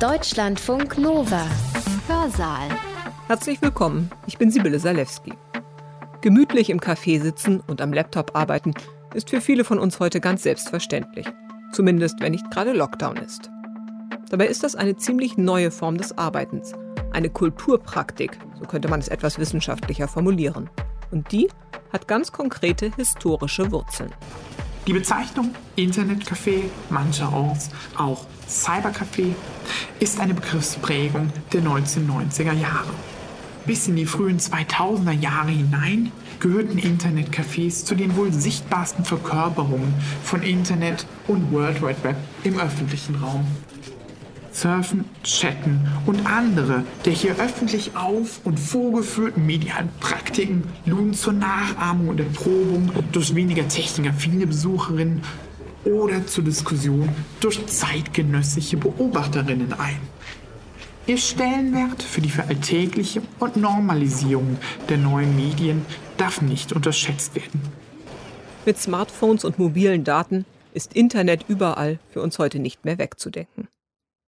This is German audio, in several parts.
Deutschlandfunk Nova. Hörsaal. Herzlich willkommen, ich bin Sibylle Salewski. Gemütlich im Café sitzen und am Laptop arbeiten ist für viele von uns heute ganz selbstverständlich. Zumindest wenn nicht gerade Lockdown ist. Dabei ist das eine ziemlich neue Form des Arbeitens. Eine Kulturpraktik, so könnte man es etwas wissenschaftlicher formulieren. Und die hat ganz konkrete historische Wurzeln. Die Bezeichnung Internetcafé, mancherorts auch Cybercafé, ist eine Begriffsprägung der 1990er Jahre. Bis in die frühen 2000er Jahre hinein gehörten Internetcafés zu den wohl sichtbarsten Verkörperungen von Internet und World Wide Web im öffentlichen Raum. Surfen, Chatten und andere der hier öffentlich auf- und vorgeführten medialen Praktiken luden zur Nachahmung und Erprobung durch weniger technikaffine Besucherinnen oder zur Diskussion durch zeitgenössische Beobachterinnen ein. Ihr Stellenwert für die Veralltägliche und Normalisierung der neuen Medien darf nicht unterschätzt werden. Mit Smartphones und mobilen Daten ist Internet überall für uns heute nicht mehr wegzudenken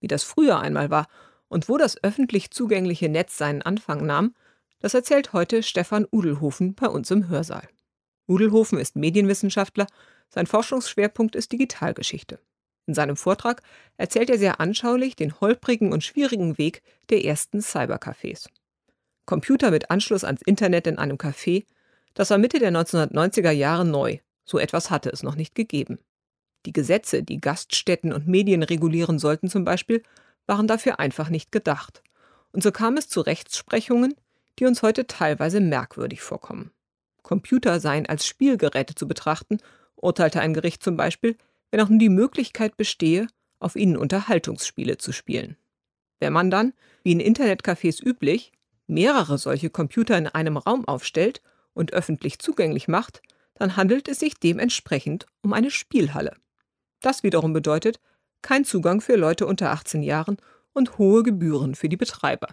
wie das früher einmal war und wo das öffentlich zugängliche Netz seinen Anfang nahm, das erzählt heute Stefan Udelhofen bei uns im Hörsaal. Udelhofen ist Medienwissenschaftler, sein Forschungsschwerpunkt ist Digitalgeschichte. In seinem Vortrag erzählt er sehr anschaulich den holprigen und schwierigen Weg der ersten Cybercafés. Computer mit Anschluss ans Internet in einem Café, das war Mitte der 1990er Jahre neu. So etwas hatte es noch nicht gegeben. Die Gesetze, die Gaststätten und Medien regulieren sollten zum Beispiel, waren dafür einfach nicht gedacht. Und so kam es zu Rechtsprechungen, die uns heute teilweise merkwürdig vorkommen. Computer seien als Spielgeräte zu betrachten, urteilte ein Gericht zum Beispiel, wenn auch nur die Möglichkeit bestehe, auf ihnen Unterhaltungsspiele zu spielen. Wenn man dann, wie in Internetcafés üblich, mehrere solche Computer in einem Raum aufstellt und öffentlich zugänglich macht, dann handelt es sich dementsprechend um eine Spielhalle. Das wiederum bedeutet kein Zugang für Leute unter 18 Jahren und hohe Gebühren für die Betreiber.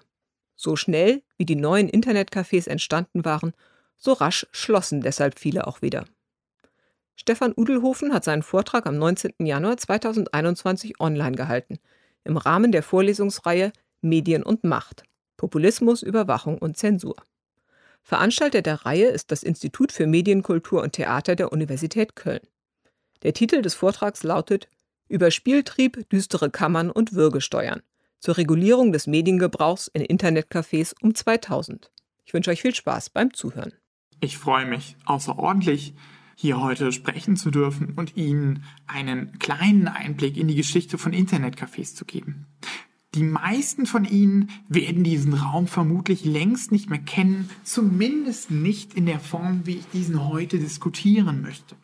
So schnell, wie die neuen Internetcafés entstanden waren, so rasch schlossen deshalb viele auch wieder. Stefan Udelhofen hat seinen Vortrag am 19. Januar 2021 online gehalten, im Rahmen der Vorlesungsreihe Medien und Macht Populismus, Überwachung und Zensur. Veranstalter der Reihe ist das Institut für Medienkultur und Theater der Universität Köln. Der Titel des Vortrags lautet Über Spieltrieb, düstere Kammern und Würgesteuern zur Regulierung des Mediengebrauchs in Internetcafés um 2000. Ich wünsche euch viel Spaß beim Zuhören. Ich freue mich außerordentlich, hier heute sprechen zu dürfen und Ihnen einen kleinen Einblick in die Geschichte von Internetcafés zu geben. Die meisten von Ihnen werden diesen Raum vermutlich längst nicht mehr kennen, zumindest nicht in der Form, wie ich diesen heute diskutieren möchte.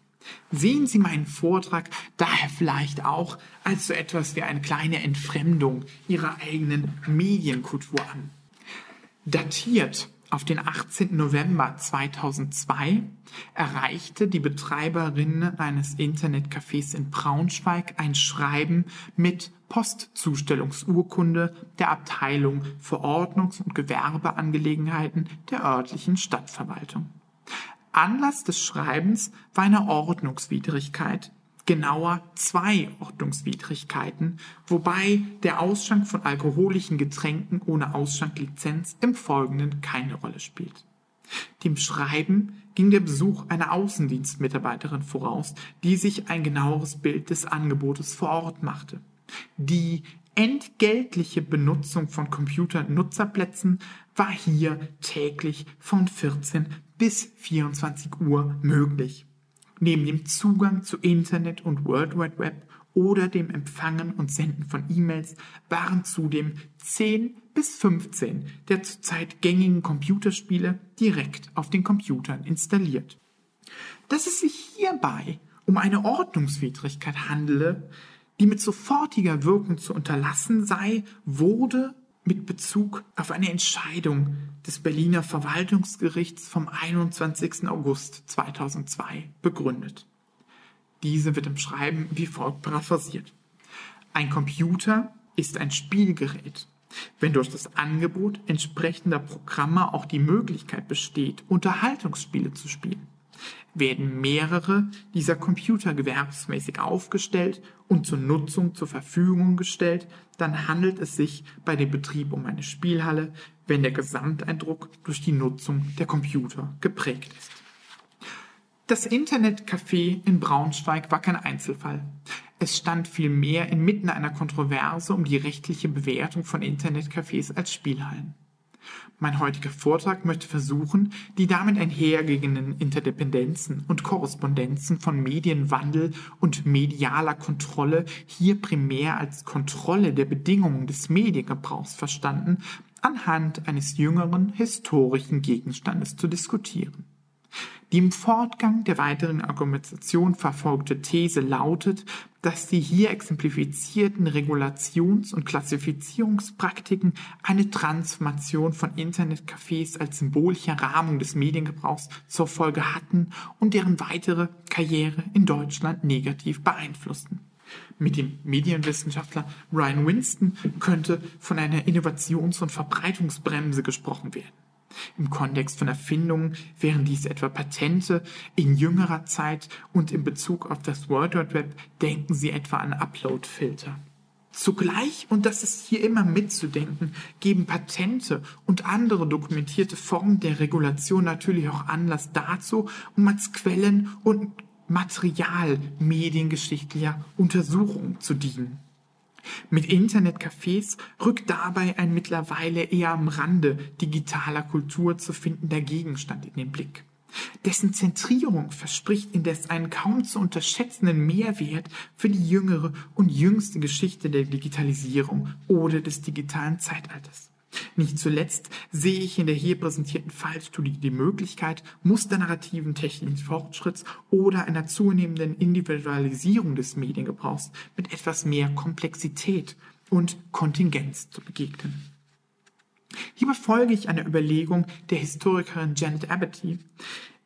Sehen Sie meinen Vortrag daher vielleicht auch als so etwas wie eine kleine Entfremdung Ihrer eigenen Medienkultur an. Datiert auf den 18. November 2002 erreichte die Betreiberin eines Internetcafés in Braunschweig ein Schreiben mit Postzustellungsurkunde der Abteilung Verordnungs- und Gewerbeangelegenheiten der örtlichen Stadtverwaltung. Anlass des Schreibens war eine Ordnungswidrigkeit, genauer zwei Ordnungswidrigkeiten, wobei der Ausschank von alkoholischen Getränken ohne Ausschanklizenz im Folgenden keine Rolle spielt. Dem Schreiben ging der Besuch einer Außendienstmitarbeiterin voraus, die sich ein genaueres Bild des Angebotes vor Ort machte. Die entgeltliche Benutzung von Computernutzerplätzen war hier täglich von 14 bis 24 Uhr möglich. Neben dem Zugang zu Internet und World Wide Web oder dem Empfangen und Senden von E-Mails waren zudem 10 bis 15 der zurzeit gängigen Computerspiele direkt auf den Computern installiert. Dass es sich hierbei um eine Ordnungswidrigkeit handele, die mit sofortiger Wirkung zu unterlassen sei, wurde mit Bezug auf eine Entscheidung des Berliner Verwaltungsgerichts vom 21. August 2002 begründet. Diese wird im Schreiben wie folgt paraphrasiert. Ein Computer ist ein Spielgerät. Wenn durch das Angebot entsprechender Programme auch die Möglichkeit besteht, Unterhaltungsspiele zu spielen, Werden mehrere dieser Computer gewerbsmäßig aufgestellt und zur Nutzung zur Verfügung gestellt, dann handelt es sich bei dem Betrieb um eine Spielhalle, wenn der Gesamteindruck durch die Nutzung der Computer geprägt ist. Das Internetcafé in Braunschweig war kein Einzelfall. Es stand vielmehr inmitten einer Kontroverse um die rechtliche Bewertung von Internetcafés als Spielhallen. Mein heutiger Vortrag möchte versuchen, die damit einhergehenden Interdependenzen und Korrespondenzen von Medienwandel und medialer Kontrolle hier primär als Kontrolle der Bedingungen des Mediengebrauchs verstanden, anhand eines jüngeren historischen Gegenstandes zu diskutieren. Die im Fortgang der weiteren Argumentation verfolgte These lautet, dass die hier exemplifizierten Regulations- und Klassifizierungspraktiken eine Transformation von Internetcafés als symbolischer Rahmung des Mediengebrauchs zur Folge hatten und deren weitere Karriere in Deutschland negativ beeinflussten. Mit dem Medienwissenschaftler Ryan Winston könnte von einer Innovations- und Verbreitungsbremse gesprochen werden. Im Kontext von Erfindungen wären dies etwa Patente in jüngerer Zeit und in Bezug auf das World Wide Web denken Sie etwa an Upload-Filter. Zugleich, und das ist hier immer mitzudenken, geben Patente und andere dokumentierte Formen der Regulation natürlich auch Anlass dazu, um als Quellen und Material mediengeschichtlicher Untersuchungen zu dienen. Mit Internetcafés rückt dabei ein mittlerweile eher am Rande digitaler Kultur zu findender Gegenstand in den Blick. Dessen Zentrierung verspricht indes einen kaum zu unterschätzenden Mehrwert für die jüngere und jüngste Geschichte der Digitalisierung oder des digitalen Zeitalters. Nicht zuletzt sehe ich in der hier präsentierten Fallstudie die Möglichkeit, musternarrativen technischen Fortschritts oder einer zunehmenden Individualisierung des Mediengebrauchs mit etwas mehr Komplexität und Kontingenz zu begegnen. Hier befolge ich einer Überlegung der Historikerin Janet Abbatty,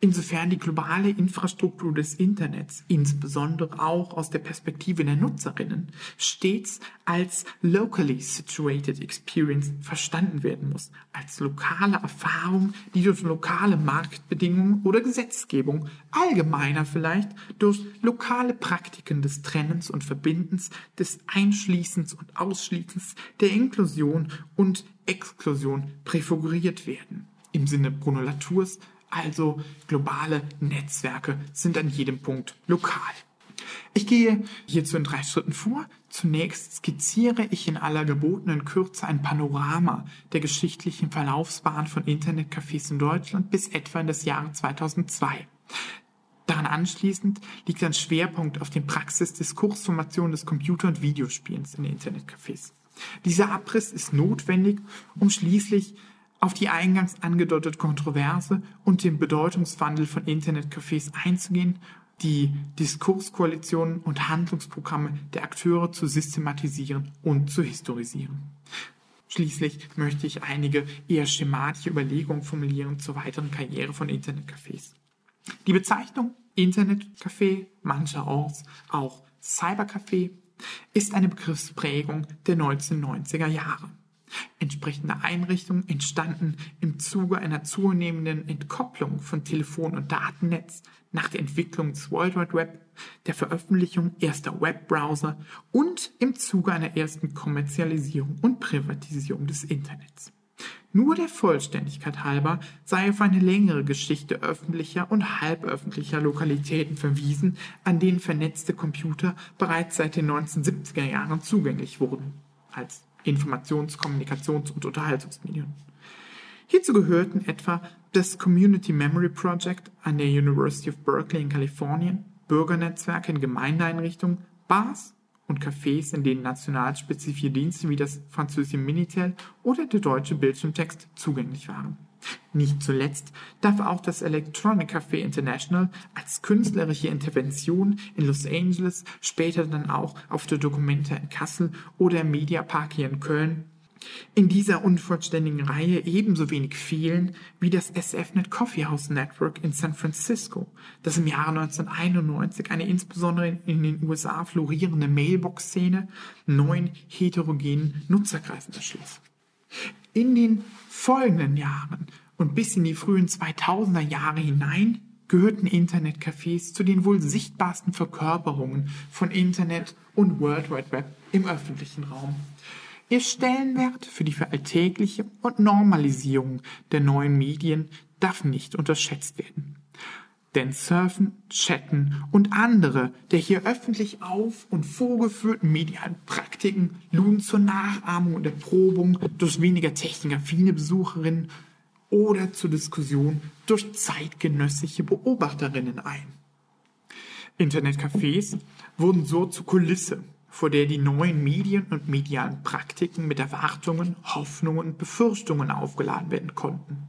Insofern die globale Infrastruktur des Internets, insbesondere auch aus der Perspektive der Nutzerinnen, stets als locally situated experience verstanden werden muss, als lokale Erfahrung, die durch lokale Marktbedingungen oder Gesetzgebung, allgemeiner vielleicht durch lokale Praktiken des Trennens und Verbindens, des Einschließens und Ausschließens, der Inklusion und Exklusion präfiguriert werden. Im Sinne Bruno Latours also globale Netzwerke sind an jedem Punkt lokal. Ich gehe hierzu in drei Schritten vor. Zunächst skizziere ich in aller gebotenen Kürze ein Panorama der geschichtlichen Verlaufsbahn von Internetcafés in Deutschland bis etwa in das Jahr 2002. Daran anschließend liegt ein Schwerpunkt auf den Praxis-Diskursformationen des Computer- und Videospielens in Internetcafés. Dieser Abriss ist notwendig, um schließlich auf die eingangs angedeutete Kontroverse und den Bedeutungswandel von Internetcafés einzugehen, die Diskurskoalitionen und Handlungsprogramme der Akteure zu systematisieren und zu historisieren. Schließlich möchte ich einige eher schematische Überlegungen formulieren zur weiteren Karriere von Internetcafés. Die Bezeichnung Internetcafé, mancherorts auch Cybercafé, ist eine Begriffsprägung der 1990er Jahre. Entsprechende Einrichtungen entstanden im Zuge einer zunehmenden Entkopplung von Telefon- und Datennetz nach der Entwicklung des World Wide Web, der Veröffentlichung erster Webbrowser und im Zuge einer ersten Kommerzialisierung und Privatisierung des Internets. Nur der Vollständigkeit halber sei auf eine längere Geschichte öffentlicher und halböffentlicher Lokalitäten verwiesen, an denen vernetzte Computer bereits seit den 1970er Jahren zugänglich wurden, als Informations-, Kommunikations- und Unterhaltungsmedien. Hierzu gehörten etwa das Community Memory Project an der University of Berkeley in Kalifornien, Bürgernetzwerke in Gemeindeeinrichtungen, Bars und Cafés, in denen national spezifische Dienste wie das französische Minitel oder der deutsche Bildschirmtext zugänglich waren. Nicht zuletzt darf auch das Electronic Café International als künstlerische Intervention in Los Angeles, später dann auch auf der Documenta in Kassel oder im Mediapark hier in Köln in dieser unvollständigen Reihe ebenso wenig fehlen wie das SFNet Coffee House Network in San Francisco, das im Jahre 1991 eine insbesondere in den USA florierende Mailbox-Szene neuen heterogenen Nutzerkreisen erschloss. In den folgenden Jahren und bis in die frühen 2000er Jahre hinein gehörten Internetcafés zu den wohl sichtbarsten Verkörperungen von Internet und World Wide Web im öffentlichen Raum. Ihr Stellenwert für die Veralltägliche und Normalisierung der neuen Medien darf nicht unterschätzt werden. Denn Surfen, Chatten und andere der hier öffentlich auf- und vorgeführten medialen Praktiken luden zur Nachahmung und Erprobung durch weniger technikaffine Besucherinnen oder zur Diskussion durch zeitgenössische Beobachterinnen ein. Internetcafés wurden so zur Kulisse, vor der die neuen Medien und medialen Praktiken mit Erwartungen, Hoffnungen und Befürchtungen aufgeladen werden konnten.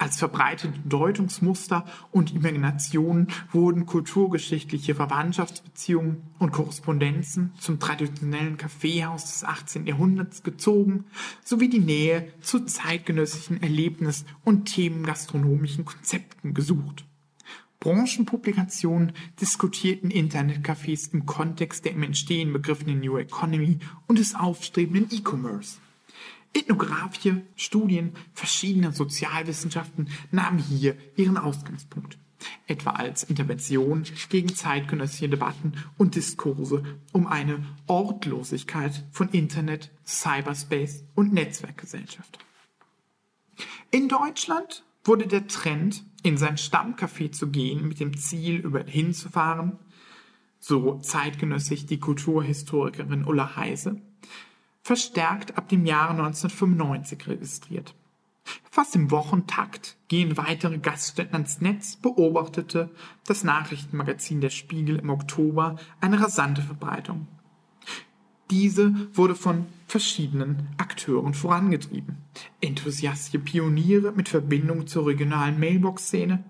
Als verbreitete Deutungsmuster und Imaginationen wurden kulturgeschichtliche Verwandtschaftsbeziehungen und Korrespondenzen zum traditionellen Kaffeehaus des 18. Jahrhunderts gezogen, sowie die Nähe zu zeitgenössischen Erlebnis- und themengastronomischen Konzepten gesucht. Branchenpublikationen diskutierten Internetcafés im Kontext der im Entstehen begriffenen New Economy und des aufstrebenden E-Commerce. Ethnografische Studien verschiedener Sozialwissenschaften nahmen hier ihren Ausgangspunkt, etwa als Intervention gegen zeitgenössische Debatten und Diskurse um eine Ortlosigkeit von Internet, Cyberspace und Netzwerkgesellschaft. In Deutschland wurde der Trend, in sein Stammcafé zu gehen, mit dem Ziel, über hinzufahren, so zeitgenössisch die Kulturhistorikerin Ulla Heise, verstärkt ab dem Jahre 1995 registriert. Fast im Wochentakt gehen weitere Gaststätten ans Netz, beobachtete das Nachrichtenmagazin Der Spiegel im Oktober eine rasante Verbreitung. Diese wurde von verschiedenen Akteuren vorangetrieben. Enthusiastische Pioniere mit Verbindung zur regionalen Mailbox-Szene,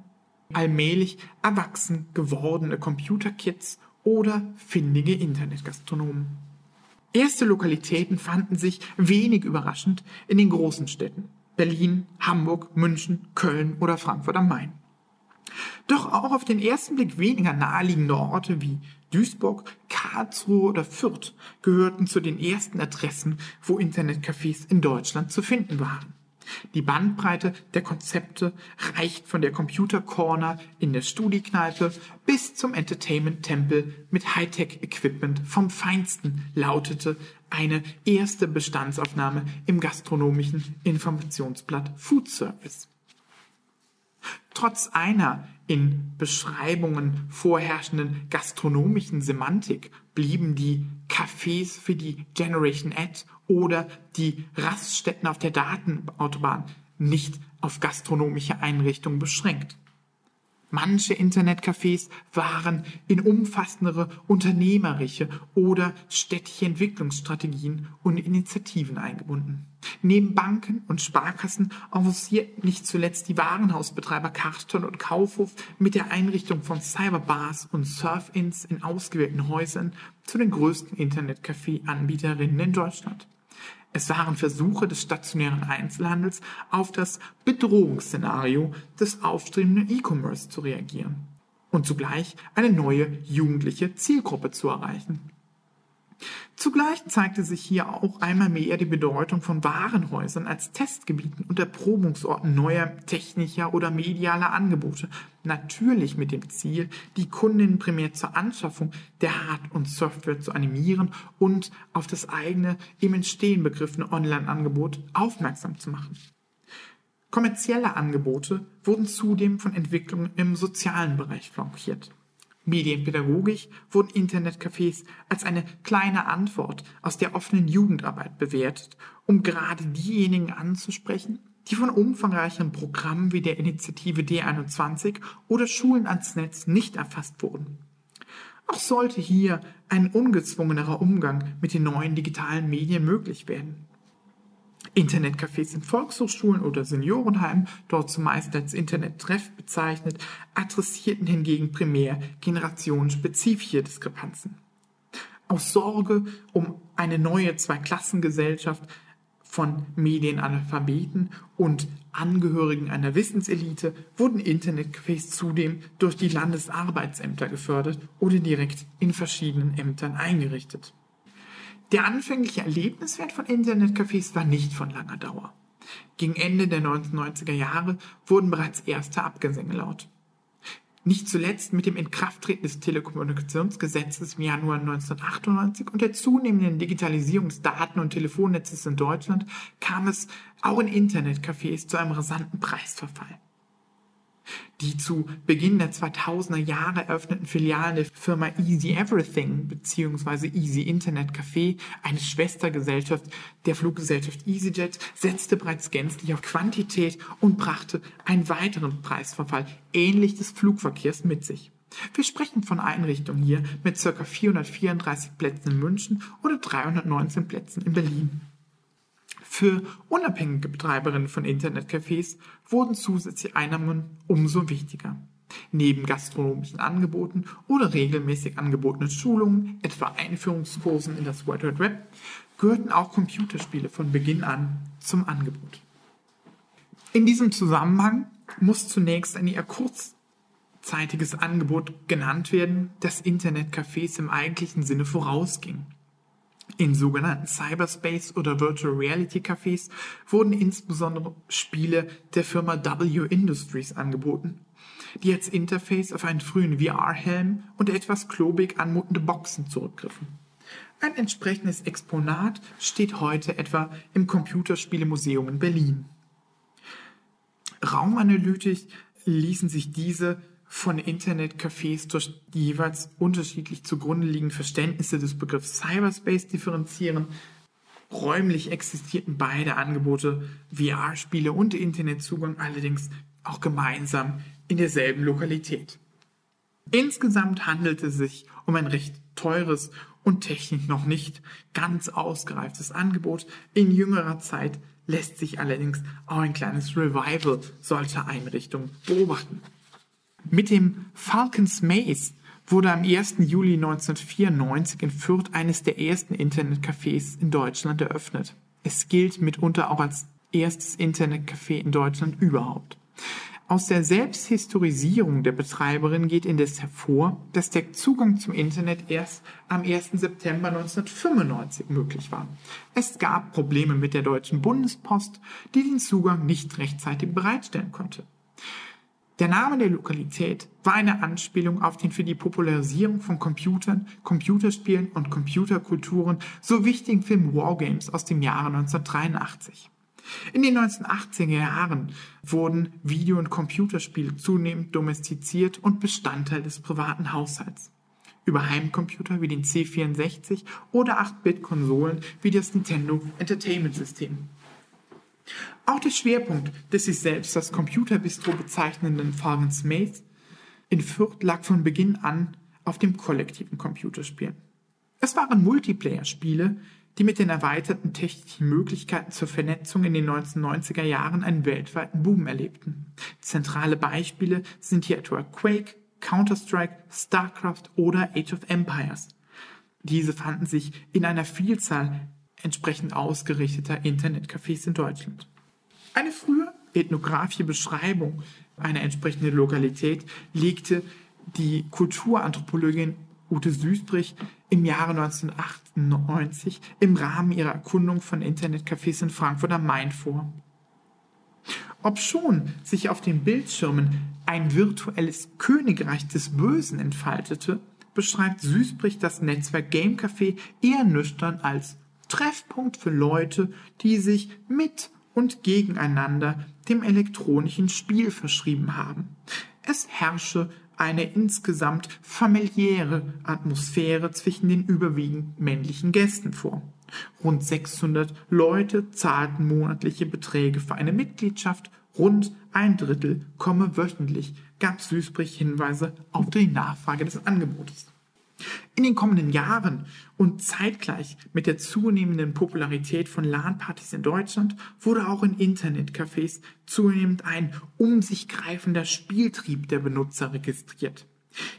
allmählich erwachsen gewordene Computerkids oder findige Internetgastronomen. Erste Lokalitäten fanden sich wenig überraschend in den großen Städten Berlin, Hamburg, München, Köln oder Frankfurt am Main. Doch auch auf den ersten Blick weniger naheliegende Orte wie Duisburg, Karlsruhe oder Fürth gehörten zu den ersten Adressen, wo Internetcafés in Deutschland zu finden waren. Die Bandbreite der Konzepte reicht von der Computer Corner in der Studiekneipe bis zum Entertainment-Tempel mit Hightech-Equipment vom Feinsten, lautete eine erste Bestandsaufnahme im gastronomischen Informationsblatt Food Service. Trotz einer in Beschreibungen vorherrschenden gastronomischen Semantik blieben die Cafés für die Generation Ad oder die Raststätten auf der Datenautobahn nicht auf gastronomische Einrichtungen beschränkt. Manche Internetcafés waren in umfassendere unternehmerische oder städtische Entwicklungsstrategien und Initiativen eingebunden. Neben Banken und Sparkassen avancierten nicht zuletzt die Warenhausbetreiber Karton und Kaufhof mit der Einrichtung von Cyberbars und Surf-Ins in ausgewählten Häusern zu den größten Internetcafé-Anbieterinnen in Deutschland. Es waren Versuche des stationären Einzelhandels auf das Bedrohungsszenario des aufstrebenden E-Commerce zu reagieren und zugleich eine neue jugendliche Zielgruppe zu erreichen. Zugleich zeigte sich hier auch einmal mehr die Bedeutung von Warenhäusern als Testgebieten und Erprobungsorten neuer technischer oder medialer Angebote, natürlich mit dem Ziel, die Kundinnen primär zur Anschaffung der Hard- und Software zu animieren und auf das eigene im Entstehen begriffene Online-Angebot aufmerksam zu machen. Kommerzielle Angebote wurden zudem von Entwicklungen im sozialen Bereich flankiert. Medienpädagogisch wurden Internetcafés als eine kleine Antwort aus der offenen Jugendarbeit bewertet, um gerade diejenigen anzusprechen, die von umfangreichen Programmen wie der Initiative D21 oder Schulen ans Netz nicht erfasst wurden. Auch sollte hier ein ungezwungenerer Umgang mit den neuen digitalen Medien möglich werden. Internetcafés in Volkshochschulen oder Seniorenheimen, dort zumeist als Internettreff bezeichnet, adressierten hingegen primär generationenspezifische Diskrepanzen. Aus Sorge um eine neue Zweiklassengesellschaft von Medienanalphabeten und Angehörigen einer Wissenselite wurden Internetcafés zudem durch die Landesarbeitsämter gefördert oder direkt in verschiedenen Ämtern eingerichtet. Der anfängliche Erlebniswert von Internetcafés war nicht von langer Dauer. Gegen Ende der 1990er Jahre wurden bereits erste Abgesänge laut. Nicht zuletzt mit dem Inkrafttreten des Telekommunikationsgesetzes im Januar 1998 und der zunehmenden Digitalisierung des Daten- und Telefonnetzes in Deutschland kam es auch in Internetcafés zu einem rasanten Preisverfall. Die zu Beginn der 2000er Jahre eröffneten Filialen der Firma Easy Everything bzw. Easy Internet Café, eine Schwestergesellschaft der Fluggesellschaft EasyJet, setzte bereits gänzlich auf Quantität und brachte einen weiteren Preisverfall ähnlich des Flugverkehrs mit sich. Wir sprechen von Einrichtungen hier mit ca. 434 Plätzen in München oder 319 Plätzen in Berlin. Für unabhängige Betreiberinnen von Internetcafés wurden zusätzliche Einnahmen umso wichtiger. Neben gastronomischen Angeboten oder regelmäßig angebotenen Schulungen, etwa Einführungskursen in das World Wide Web, gehörten auch Computerspiele von Beginn an zum Angebot. In diesem Zusammenhang muss zunächst ein eher kurzzeitiges Angebot genannt werden, das Internetcafés im eigentlichen Sinne vorausging. In sogenannten Cyberspace oder Virtual Reality Cafés wurden insbesondere Spiele der Firma W Industries angeboten, die als Interface auf einen frühen VR-Helm und etwas klobig anmutende Boxen zurückgriffen. Ein entsprechendes Exponat steht heute etwa im Computerspielemuseum in Berlin. Raumanalytisch ließen sich diese von Internetcafés durch die jeweils unterschiedlich zugrunde liegenden Verständnisse des Begriffs Cyberspace differenzieren. Räumlich existierten beide Angebote, VR-Spiele und Internetzugang allerdings auch gemeinsam in derselben Lokalität. Insgesamt handelte es sich um ein recht teures und technisch noch nicht ganz ausgereiftes Angebot. In jüngerer Zeit lässt sich allerdings auch ein kleines Revival solcher Einrichtungen beobachten. Mit dem Falcons Maze wurde am 1. Juli 1994 in Fürth eines der ersten Internetcafés in Deutschland eröffnet. Es gilt mitunter auch als erstes Internetcafé in Deutschland überhaupt. Aus der Selbsthistorisierung der Betreiberin geht indes hervor, dass der Zugang zum Internet erst am 1. September 1995 möglich war. Es gab Probleme mit der Deutschen Bundespost, die den Zugang nicht rechtzeitig bereitstellen konnte. Der Name der Lokalität war eine Anspielung auf den für die Popularisierung von Computern, Computerspielen und Computerkulturen so wichtigen Film Wargames aus dem Jahre 1983. In den 1980er Jahren wurden Video- und Computerspiele zunehmend domestiziert und Bestandteil des privaten Haushalts. Über Heimcomputer wie den C64 oder 8-Bit-Konsolen wie das Nintendo Entertainment System. Auch der Schwerpunkt des sich selbst als Computerbistro bezeichnenden Fagens Maze in Fürth lag von Beginn an auf dem kollektiven Computerspielen. Es waren Multiplayer-Spiele, die mit den erweiterten technischen Möglichkeiten zur Vernetzung in den 1990er Jahren einen weltweiten Boom erlebten. Zentrale Beispiele sind hier etwa Quake, Counter-Strike, StarCraft oder Age of Empires. Diese fanden sich in einer Vielzahl entsprechend ausgerichteter Internetcafés in Deutschland. Eine frühe ethnografische Beschreibung einer entsprechenden Lokalität legte die Kulturanthropologin Ute Süßbrich im Jahre 1998 im Rahmen ihrer Erkundung von Internetcafés in Frankfurt am Main vor. Obschon sich auf den Bildschirmen ein virtuelles Königreich des Bösen entfaltete, beschreibt Süßbrich das Netzwerk Game Café eher nüchtern als Treffpunkt für Leute, die sich mit und gegeneinander dem elektronischen Spiel verschrieben haben. Es herrsche eine insgesamt familiäre Atmosphäre zwischen den überwiegend männlichen Gästen vor. Rund 600 Leute zahlten monatliche Beträge für eine Mitgliedschaft, rund ein Drittel komme wöchentlich, gab Süßbrich Hinweise auf die Nachfrage des Angebotes. In den kommenden Jahren und zeitgleich mit der zunehmenden Popularität von LAN-Partys in Deutschland wurde auch in Internetcafés zunehmend ein um sich greifender Spieltrieb der Benutzer registriert.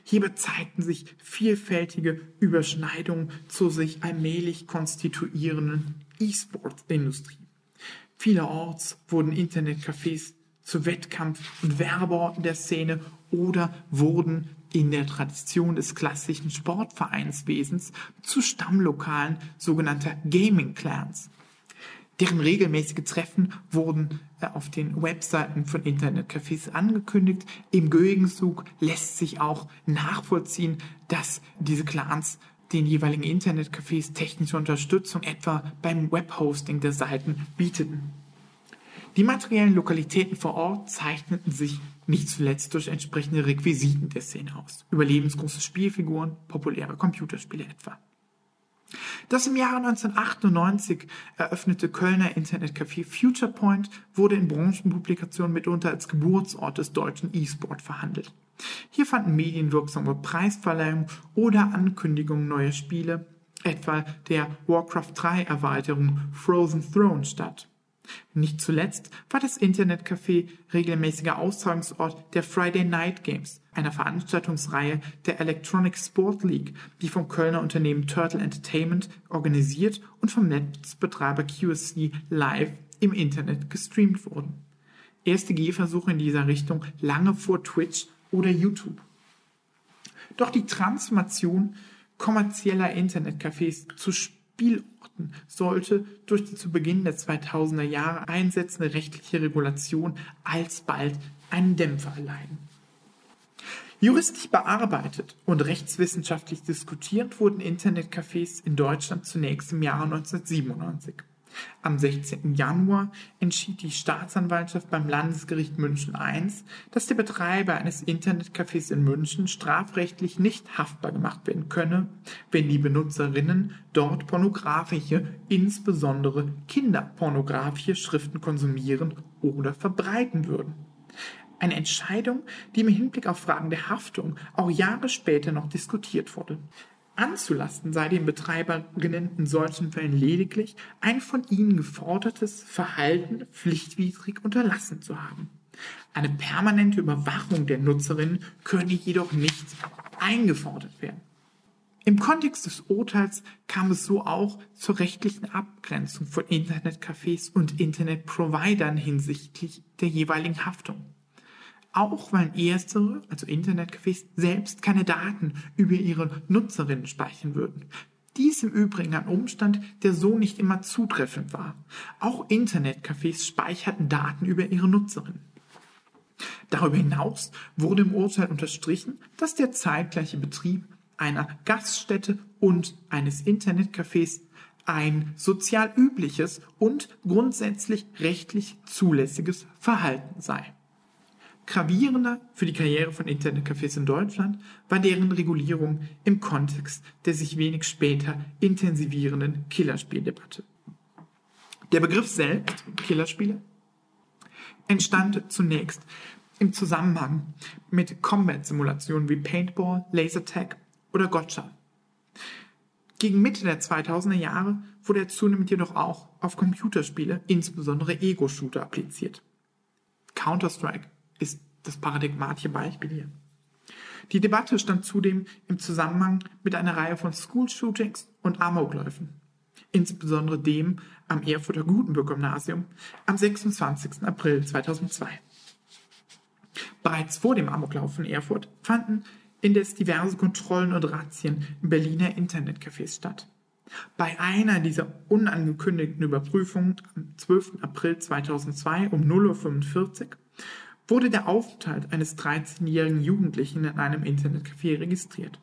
Hierbei zeigten sich vielfältige Überschneidungen zur sich allmählich konstituierenden E-Sport-Industrie. Vielerorts wurden Internetcafés zu Wettkampf- und Werbeorten der Szene oder wurden in der Tradition des klassischen Sportvereinswesens zu Stammlokalen sogenannter Gaming-Clans. Deren regelmäßige Treffen wurden äh, auf den Webseiten von Internetcafés angekündigt. Im Gegenzug lässt sich auch nachvollziehen, dass diese Clans den jeweiligen Internetcafés technische Unterstützung etwa beim Webhosting der Seiten bieteten. Die materiellen Lokalitäten vor Ort zeichneten sich nicht zuletzt durch entsprechende Requisiten der Szene aus. Überlebensgroße Spielfiguren, populäre Computerspiele etwa. Das im Jahre 1998 eröffnete Kölner Internetcafé FuturePoint wurde in Branchenpublikationen mitunter als Geburtsort des deutschen E-Sport verhandelt. Hier fanden medienwirksame Preisverleihungen oder Ankündigungen neuer Spiele, etwa der Warcraft 3 Erweiterung Frozen Throne statt. Nicht zuletzt war das Internetcafé regelmäßiger Austragungsort der Friday Night Games, einer Veranstaltungsreihe der Electronic Sport League, die vom Kölner Unternehmen Turtle Entertainment organisiert und vom Netzbetreiber QSC live im Internet gestreamt wurden. Erste Gehversuche in dieser Richtung lange vor Twitch oder YouTube. Doch die Transformation kommerzieller Internetcafés zu Spielorten sollte durch die zu Beginn der 2000er Jahre einsetzende rechtliche Regulation alsbald einen Dämpfer erleiden. Juristisch bearbeitet und rechtswissenschaftlich diskutiert wurden Internetcafés in Deutschland zunächst im Jahre 1997. Am 16. Januar entschied die Staatsanwaltschaft beim Landesgericht München I, dass der Betreiber eines Internetcafés in München strafrechtlich nicht haftbar gemacht werden könne, wenn die Benutzerinnen dort pornografische, insbesondere kinderpornografische Schriften konsumieren oder verbreiten würden. Eine Entscheidung, die im Hinblick auf Fragen der Haftung auch Jahre später noch diskutiert wurde. Anzulasten sei den Betreiberinnen in solchen Fällen lediglich ein von ihnen gefordertes Verhalten pflichtwidrig unterlassen zu haben. Eine permanente Überwachung der Nutzerinnen könne jedoch nicht eingefordert werden. Im Kontext des Urteils kam es so auch zur rechtlichen Abgrenzung von Internetcafés und Internetprovidern hinsichtlich der jeweiligen Haftung auch weil erstere, also Internetcafés, selbst keine Daten über ihre Nutzerinnen speichern würden. Dies im Übrigen ein Umstand, der so nicht immer zutreffend war. Auch Internetcafés speicherten Daten über ihre Nutzerinnen. Darüber hinaus wurde im Urteil unterstrichen, dass der zeitgleiche Betrieb einer Gaststätte und eines Internetcafés ein sozial übliches und grundsätzlich rechtlich zulässiges Verhalten sei. Gravierender für die Karriere von Internetcafés in Deutschland war deren Regulierung im Kontext der sich wenig später intensivierenden Killerspieldebatte. Der Begriff selbst, Killerspiele, entstand zunächst im Zusammenhang mit Combat-Simulationen wie Paintball, Lasertag oder Gotcha. Gegen Mitte der 2000er Jahre wurde er zunehmend jedoch auch auf Computerspiele, insbesondere Ego-Shooter, appliziert. Counter-Strike ist das paradigmatische Beispiel hier. Die Debatte stand zudem im Zusammenhang mit einer Reihe von School-Shootings und Amokläufen, insbesondere dem am Erfurter Gutenberg-Gymnasium am 26. April 2002. Bereits vor dem Amoklauf in Erfurt fanden indes diverse Kontrollen und Razzien in Berliner Internetcafés statt. Bei einer dieser unangekündigten Überprüfungen am 12. April 2002 um 0.45 Uhr wurde der Aufenthalt eines 13-jährigen Jugendlichen in einem Internetcafé registriert.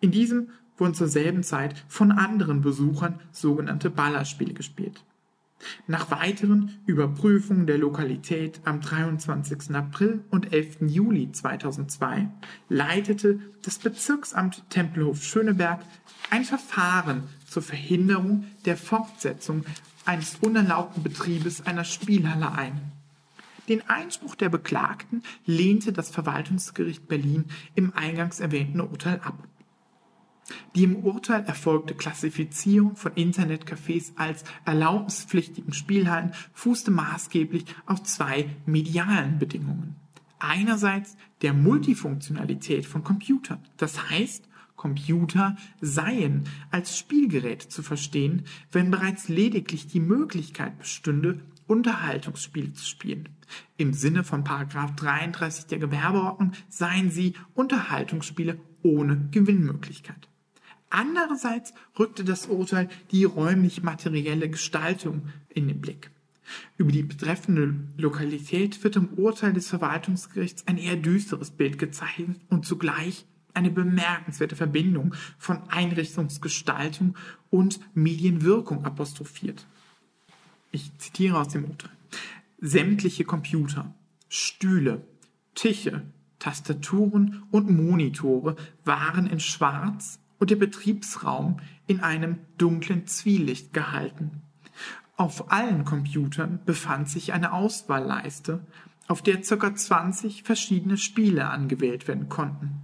In diesem wurden zur selben Zeit von anderen Besuchern sogenannte Ballerspiele gespielt. Nach weiteren Überprüfungen der Lokalität am 23. April und 11. Juli 2002 leitete das Bezirksamt Tempelhof Schöneberg ein Verfahren zur Verhinderung der Fortsetzung eines unerlaubten Betriebes einer Spielhalle ein. Den Einspruch der Beklagten lehnte das Verwaltungsgericht Berlin im eingangs erwähnten Urteil ab. Die im Urteil erfolgte Klassifizierung von Internetcafés als erlaubnispflichtigen Spielhallen fußte maßgeblich auf zwei medialen Bedingungen. Einerseits der Multifunktionalität von Computern. Das heißt, Computer seien als Spielgerät zu verstehen, wenn bereits lediglich die Möglichkeit bestünde, Unterhaltungsspiele zu spielen. Im Sinne von Paragraph 33 der Gewerbeordnung seien sie Unterhaltungsspiele ohne Gewinnmöglichkeit. Andererseits rückte das Urteil die räumlich-materielle Gestaltung in den Blick. Über die betreffende Lokalität wird im Urteil des Verwaltungsgerichts ein eher düsteres Bild gezeichnet und zugleich eine bemerkenswerte Verbindung von Einrichtungsgestaltung und Medienwirkung apostrophiert. Ich zitiere aus dem Urteil. Sämtliche Computer, Stühle, Tische, Tastaturen und Monitore waren in Schwarz und der Betriebsraum in einem dunklen Zwielicht gehalten. Auf allen Computern befand sich eine Auswahlleiste, auf der ca. 20 verschiedene Spiele angewählt werden konnten.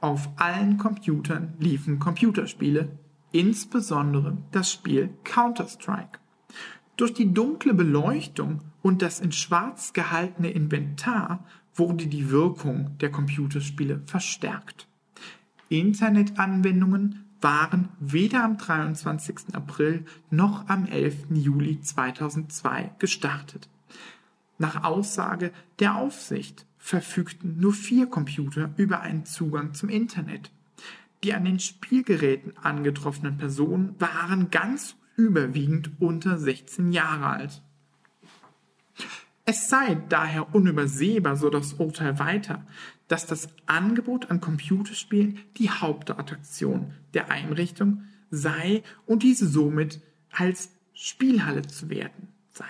Auf allen Computern liefen Computerspiele, insbesondere das Spiel Counter-Strike. Durch die dunkle Beleuchtung und das in schwarz gehaltene Inventar wurde die Wirkung der Computerspiele verstärkt. Internetanwendungen waren weder am 23. April noch am 11. Juli 2002 gestartet. Nach Aussage der Aufsicht verfügten nur vier Computer über einen Zugang zum Internet. Die an den Spielgeräten angetroffenen Personen waren ganz überwiegend unter 16 Jahre alt. Es sei daher unübersehbar, so das Urteil weiter, dass das Angebot an Computerspielen die Hauptattraktion der Einrichtung sei und diese somit als Spielhalle zu werden sei.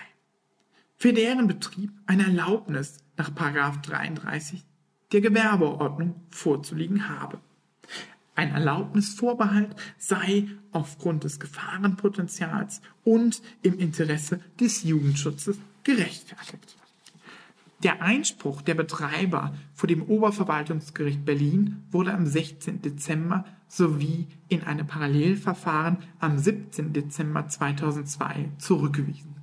Für deren Betrieb eine Erlaubnis nach 33 der Gewerbeordnung vorzulegen habe. Ein Erlaubnisvorbehalt sei aufgrund des Gefahrenpotenzials und im Interesse des Jugendschutzes gerechtfertigt. Der Einspruch der Betreiber vor dem Oberverwaltungsgericht Berlin wurde am 16. Dezember sowie in einem Parallelverfahren am 17. Dezember 2002 zurückgewiesen.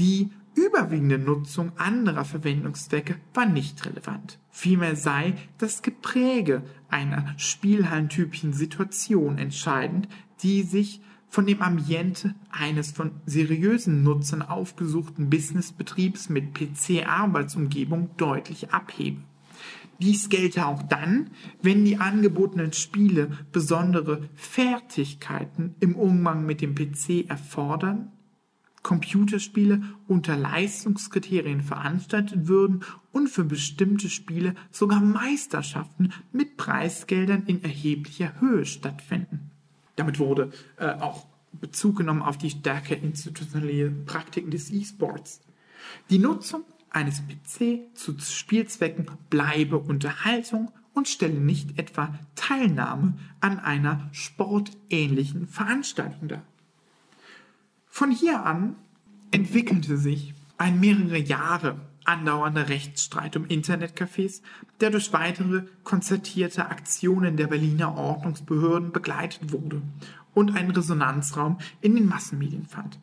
Die überwiegende Nutzung anderer Verwendungszwecke war nicht relevant. Vielmehr sei das Gepräge einer spielhallentypischen Situation entscheidend, die sich von dem Ambiente eines von seriösen Nutzern aufgesuchten Businessbetriebs mit PC-Arbeitsumgebung deutlich abhebe. Dies gelte auch dann, wenn die angebotenen Spiele besondere Fertigkeiten im Umgang mit dem PC erfordern, Computerspiele unter Leistungskriterien veranstaltet würden und für bestimmte Spiele sogar Meisterschaften mit Preisgeldern in erheblicher Höhe stattfinden. Damit wurde äh, auch Bezug genommen auf die stärker institutionellen Praktiken des E-Sports. Die Nutzung eines PC zu Spielzwecken bleibe Unterhaltung und stelle nicht etwa Teilnahme an einer sportähnlichen Veranstaltung dar. Von hier an entwickelte sich ein mehrere Jahre andauernder Rechtsstreit um Internetcafés, der durch weitere konzertierte Aktionen der Berliner Ordnungsbehörden begleitet wurde und einen Resonanzraum in den Massenmedien fand.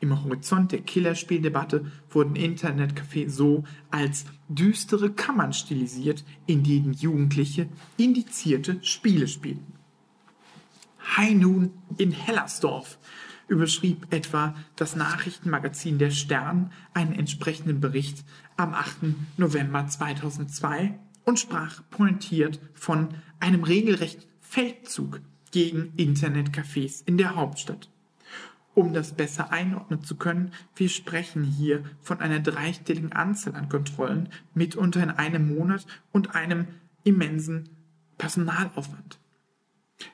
Im Horizont der Killerspieldebatte wurden Internetcafés so als düstere Kammern stilisiert, in denen Jugendliche indizierte Spiele spielten. High Noon in Hellersdorf überschrieb etwa das Nachrichtenmagazin Der Stern einen entsprechenden Bericht am 8. November 2002 und sprach pointiert von einem regelrechten Feldzug gegen Internetcafés in der Hauptstadt. Um das besser einordnen zu können, wir sprechen hier von einer dreistelligen Anzahl an Kontrollen, mitunter in einem Monat und einem immensen Personalaufwand.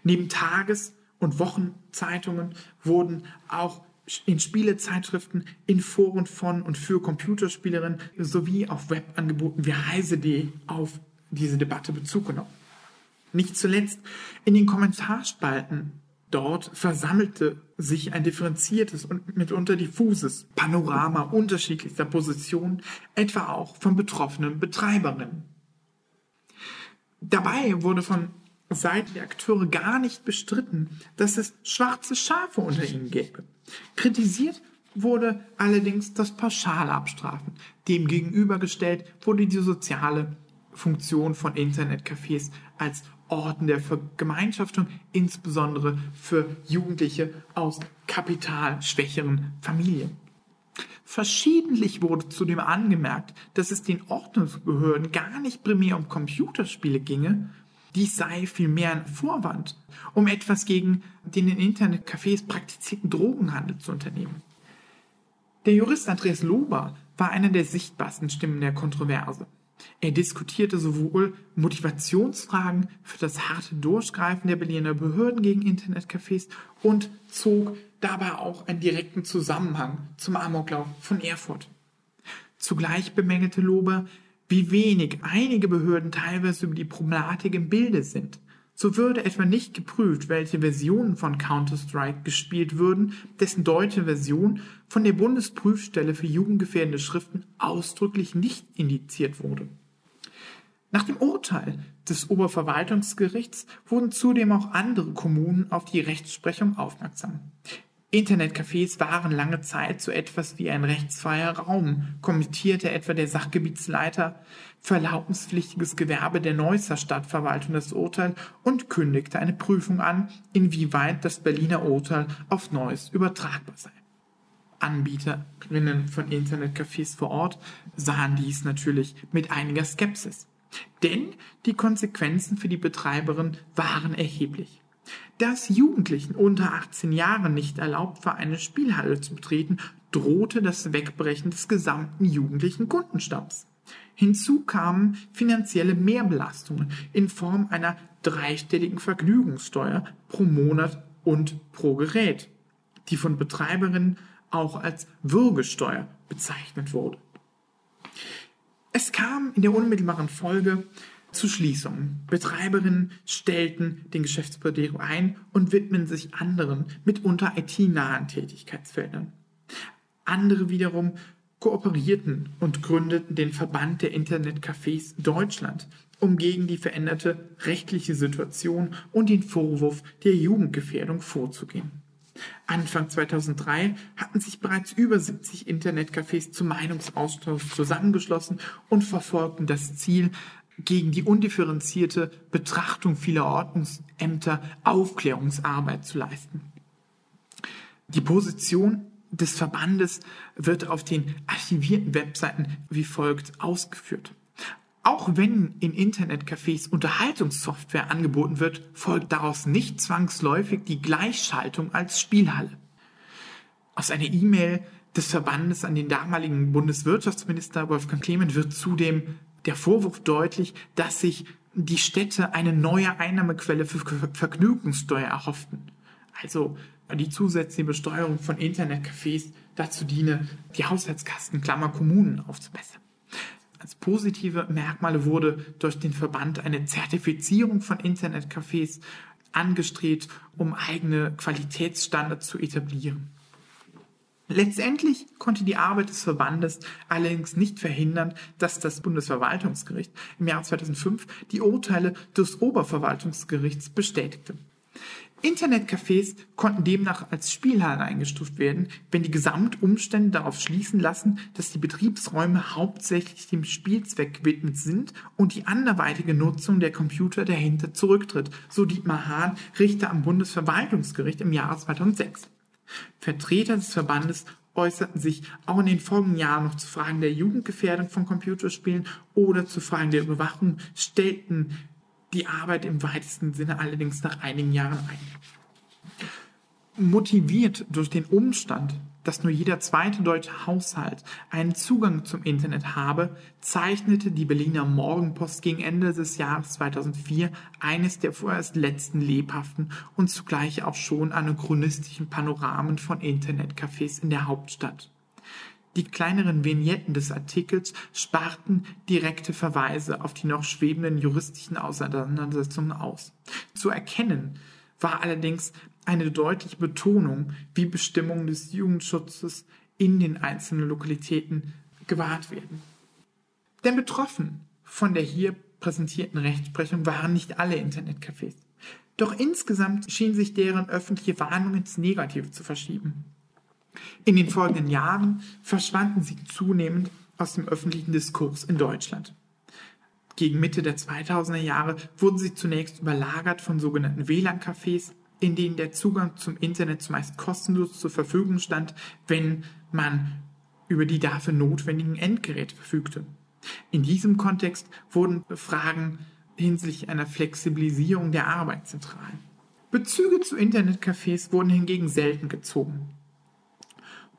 Neben Tages- und Wochenzeitungen wurden auch in Spielezeitschriften, in Foren von und für Computerspielerinnen sowie auf Webangeboten wie Heise.de auf diese Debatte Bezug genommen. Nicht zuletzt in den Kommentarspalten dort versammelte sich ein differenziertes und mitunter diffuses Panorama unterschiedlichster Positionen, etwa auch von betroffenen Betreiberinnen. Dabei wurde von Seiten der Akteure gar nicht bestritten, dass es schwarze Schafe unter ihnen gäbe. Kritisiert wurde allerdings das Pauschalabstrafen. Dem gegenübergestellt wurde die soziale Funktion von Internetcafés als Orten der Vergemeinschaftung, insbesondere für Jugendliche aus kapitalschwächeren Familien. Verschiedentlich wurde zudem angemerkt, dass es den Ordnungsbehörden gar nicht primär um Computerspiele ginge, Dies sei vielmehr ein Vorwand, um etwas gegen den in Internetcafés praktizierten Drogenhandel zu unternehmen. Der Jurist Andreas Lober war einer der sichtbarsten Stimmen der Kontroverse. Er diskutierte sowohl Motivationsfragen für das harte Durchgreifen der Berliner Behörden gegen Internetcafés und zog dabei auch einen direkten Zusammenhang zum Amoklauf von Erfurt. Zugleich bemängelte Lober, wie wenig einige Behörden teilweise über die Problematik im Bilde sind. So würde etwa nicht geprüft, welche Versionen von Counter-Strike gespielt würden, dessen deutsche Version von der Bundesprüfstelle für jugendgefährdende Schriften ausdrücklich nicht indiziert wurde. Nach dem Urteil des Oberverwaltungsgerichts wurden zudem auch andere Kommunen auf die Rechtsprechung aufmerksam. Internetcafés waren lange Zeit so etwas wie ein rechtsfreier Raum, kommentierte etwa der Sachgebietsleiter für Gewerbe der Neusser Stadtverwaltung das Urteil und kündigte eine Prüfung an, inwieweit das Berliner Urteil auf Neuss übertragbar sei. Anbieterinnen von Internetcafés vor Ort sahen dies natürlich mit einiger Skepsis. Denn die Konsequenzen für die Betreiberin waren erheblich. Da es Jugendlichen unter 18 Jahren nicht erlaubt war, eine Spielhalle zu betreten, drohte das Wegbrechen des gesamten jugendlichen Kundenstamms. Hinzu kamen finanzielle Mehrbelastungen in Form einer dreistelligen Vergnügungssteuer pro Monat und pro Gerät, die von Betreiberinnen auch als Würgesteuer bezeichnet wurde. Es kam in der unmittelbaren Folge zu Schließungen. Betreiberinnen stellten den Geschäftsmodell ein und widmen sich anderen, mitunter IT-nahen Tätigkeitsfeldern. Andere wiederum kooperierten und gründeten den Verband der Internetcafés Deutschland, um gegen die veränderte rechtliche Situation und den Vorwurf der Jugendgefährdung vorzugehen. Anfang 2003 hatten sich bereits über 70 Internetcafés zum Meinungsaustausch zusammengeschlossen und verfolgten das Ziel, gegen die undifferenzierte Betrachtung vieler Ordnungsämter Aufklärungsarbeit zu leisten. Die Position des Verbandes wird auf den archivierten Webseiten wie folgt ausgeführt. Auch wenn in Internetcafés Unterhaltungssoftware angeboten wird, folgt daraus nicht zwangsläufig die Gleichschaltung als Spielhalle. Aus einer E-Mail des Verbandes an den damaligen Bundeswirtschaftsminister Wolfgang Clement wird zudem der Vorwurf deutlich, dass sich die Städte eine neue Einnahmequelle für Vergnügungssteuer erhofften. Also die zusätzliche Besteuerung von Internetcafés dazu diene, die Haushaltskasten Klammer Kommunen aufzubessern. Als positive Merkmale wurde durch den Verband eine Zertifizierung von Internetcafés angestrebt, um eigene Qualitätsstandards zu etablieren. Letztendlich konnte die Arbeit des Verbandes allerdings nicht verhindern, dass das Bundesverwaltungsgericht im Jahr 2005 die Urteile des Oberverwaltungsgerichts bestätigte. Internetcafés konnten demnach als Spielhallen eingestuft werden, wenn die Gesamtumstände darauf schließen lassen, dass die Betriebsräume hauptsächlich dem Spielzweck gewidmet sind und die anderweitige Nutzung der Computer dahinter zurücktritt, so Dietmar Hahn, Richter am Bundesverwaltungsgericht im Jahre 2006. Vertreter des Verbandes äußerten sich auch in den folgenden Jahren noch zu Fragen der Jugendgefährdung von Computerspielen oder zu Fragen der Überwachung, stellten die Arbeit im weitesten Sinne allerdings nach einigen Jahren ein. Motiviert durch den Umstand, dass nur jeder zweite deutsche Haushalt einen Zugang zum Internet habe, zeichnete die Berliner Morgenpost gegen Ende des Jahres 2004 eines der vorerst letzten lebhaften und zugleich auch schon anachronistischen Panoramen von Internetcafés in der Hauptstadt. Die kleineren Vignetten des Artikels sparten direkte Verweise auf die noch schwebenden juristischen Auseinandersetzungen aus. Zu erkennen war allerdings eine deutliche Betonung, wie Bestimmungen des Jugendschutzes in den einzelnen Lokalitäten gewahrt werden. Denn betroffen von der hier präsentierten Rechtsprechung waren nicht alle Internetcafés. Doch insgesamt schien sich deren öffentliche Warnung ins Negative zu verschieben. In den folgenden Jahren verschwanden sie zunehmend aus dem öffentlichen Diskurs in Deutschland. Gegen Mitte der 2000er Jahre wurden sie zunächst überlagert von sogenannten WLAN-Cafés, in denen der Zugang zum Internet zumeist kostenlos zur Verfügung stand, wenn man über die dafür notwendigen Endgeräte verfügte. In diesem Kontext wurden Fragen hinsichtlich einer Flexibilisierung der Arbeitszentralen. Bezüge zu Internetcafés wurden hingegen selten gezogen.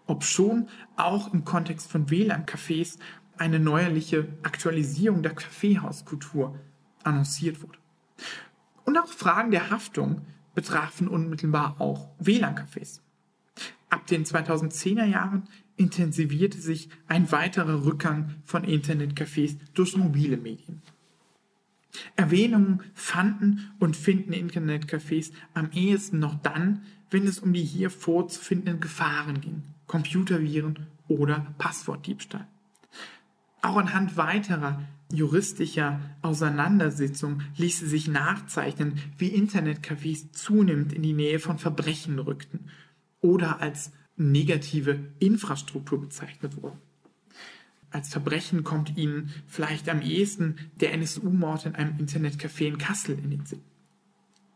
Obschon auch im Kontext von WLAN-Cafés eine neuerliche Aktualisierung der Kaffeehauskultur annonciert wurde. Und auch Fragen der Haftung betrafen unmittelbar auch WLAN-Cafés. Ab den 2010er Jahren intensivierte sich ein weiterer Rückgang von Internetcafés durch mobile Medien. Erwähnungen fanden und finden Internetcafés am ehesten noch dann, wenn es um die hier vorzufindenden Gefahren ging, Computerviren oder Passwortdiebstahl. Auch anhand weiterer juristischer Auseinandersetzungen ließe sich nachzeichnen, wie Internetcafés zunehmend in die Nähe von Verbrechen rückten oder als negative Infrastruktur bezeichnet wurden. Als Verbrechen kommt Ihnen vielleicht am ehesten der NSU-Mord in einem Internetcafé in Kassel in den Sinn.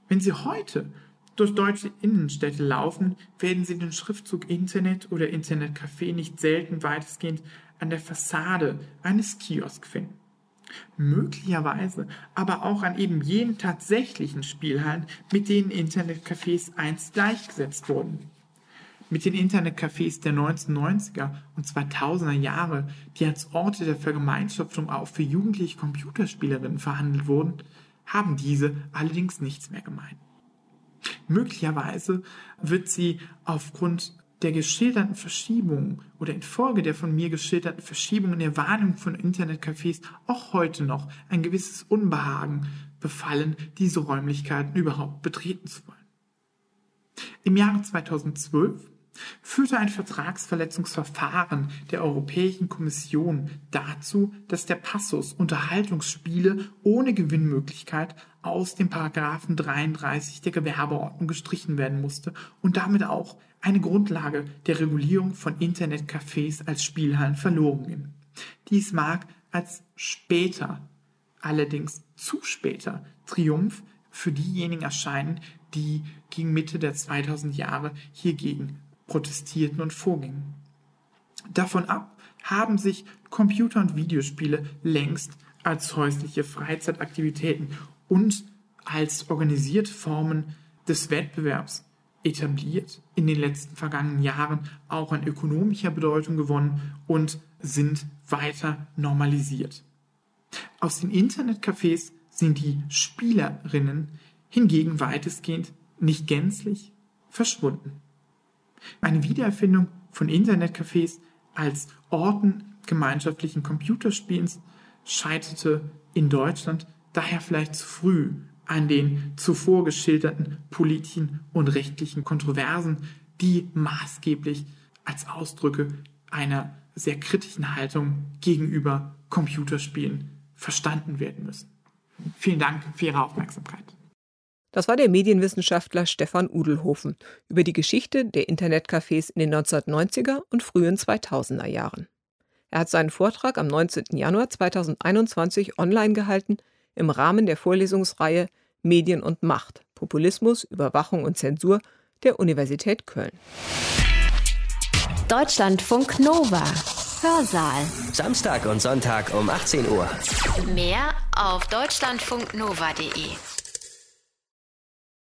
Wenn Sie heute durch deutsche Innenstädte laufen, werden Sie den Schriftzug Internet oder Internetcafé nicht selten weitestgehend an der Fassade eines Kiosks finden. Möglicherweise aber auch an eben jenen tatsächlichen Spielhallen, mit denen Internetcafés einst gleichgesetzt wurden mit den Internetcafés der 1990er und 2000er Jahre, die als Orte der Vergemeinschaftung auch für jugendliche Computerspielerinnen verhandelt wurden, haben diese allerdings nichts mehr gemein. Möglicherweise wird sie aufgrund der geschilderten Verschiebungen oder infolge der von mir geschilderten Verschiebungen in der Wahrnehmung von Internetcafés auch heute noch ein gewisses Unbehagen befallen, diese Räumlichkeiten überhaupt betreten zu wollen. Im Jahre 2012 führte ein Vertragsverletzungsverfahren der Europäischen Kommission dazu, dass der Passus Unterhaltungsspiele ohne Gewinnmöglichkeit aus dem Paragraphen 33 der Gewerbeordnung gestrichen werden musste und damit auch eine Grundlage der Regulierung von Internetcafés als Spielhallen verloren ging. Dies mag als später, allerdings zu später Triumph für diejenigen erscheinen, die gegen Mitte der 2000 Jahre hiergegen protestierten und vorgingen. Davon ab haben sich Computer- und Videospiele längst als häusliche Freizeitaktivitäten und als organisierte Formen des Wettbewerbs etabliert, in den letzten vergangenen Jahren auch an ökonomischer Bedeutung gewonnen und sind weiter normalisiert. Aus den Internetcafés sind die Spielerinnen hingegen weitestgehend nicht gänzlich verschwunden. Eine Wiedererfindung von Internetcafés als Orten gemeinschaftlichen Computerspielens scheiterte in Deutschland daher vielleicht zu früh an den zuvor geschilderten politischen und rechtlichen Kontroversen, die maßgeblich als Ausdrücke einer sehr kritischen Haltung gegenüber Computerspielen verstanden werden müssen. Vielen Dank für Ihre Aufmerksamkeit. Das war der Medienwissenschaftler Stefan Udelhofen über die Geschichte der Internetcafés in den 1990er und frühen 2000er Jahren. Er hat seinen Vortrag am 19. Januar 2021 online gehalten im Rahmen der Vorlesungsreihe Medien und Macht, Populismus, Überwachung und Zensur der Universität Köln. Deutschlandfunk Nova. Hörsaal. Samstag und Sonntag um 18 Uhr. Mehr auf deutschlandfunknova.de.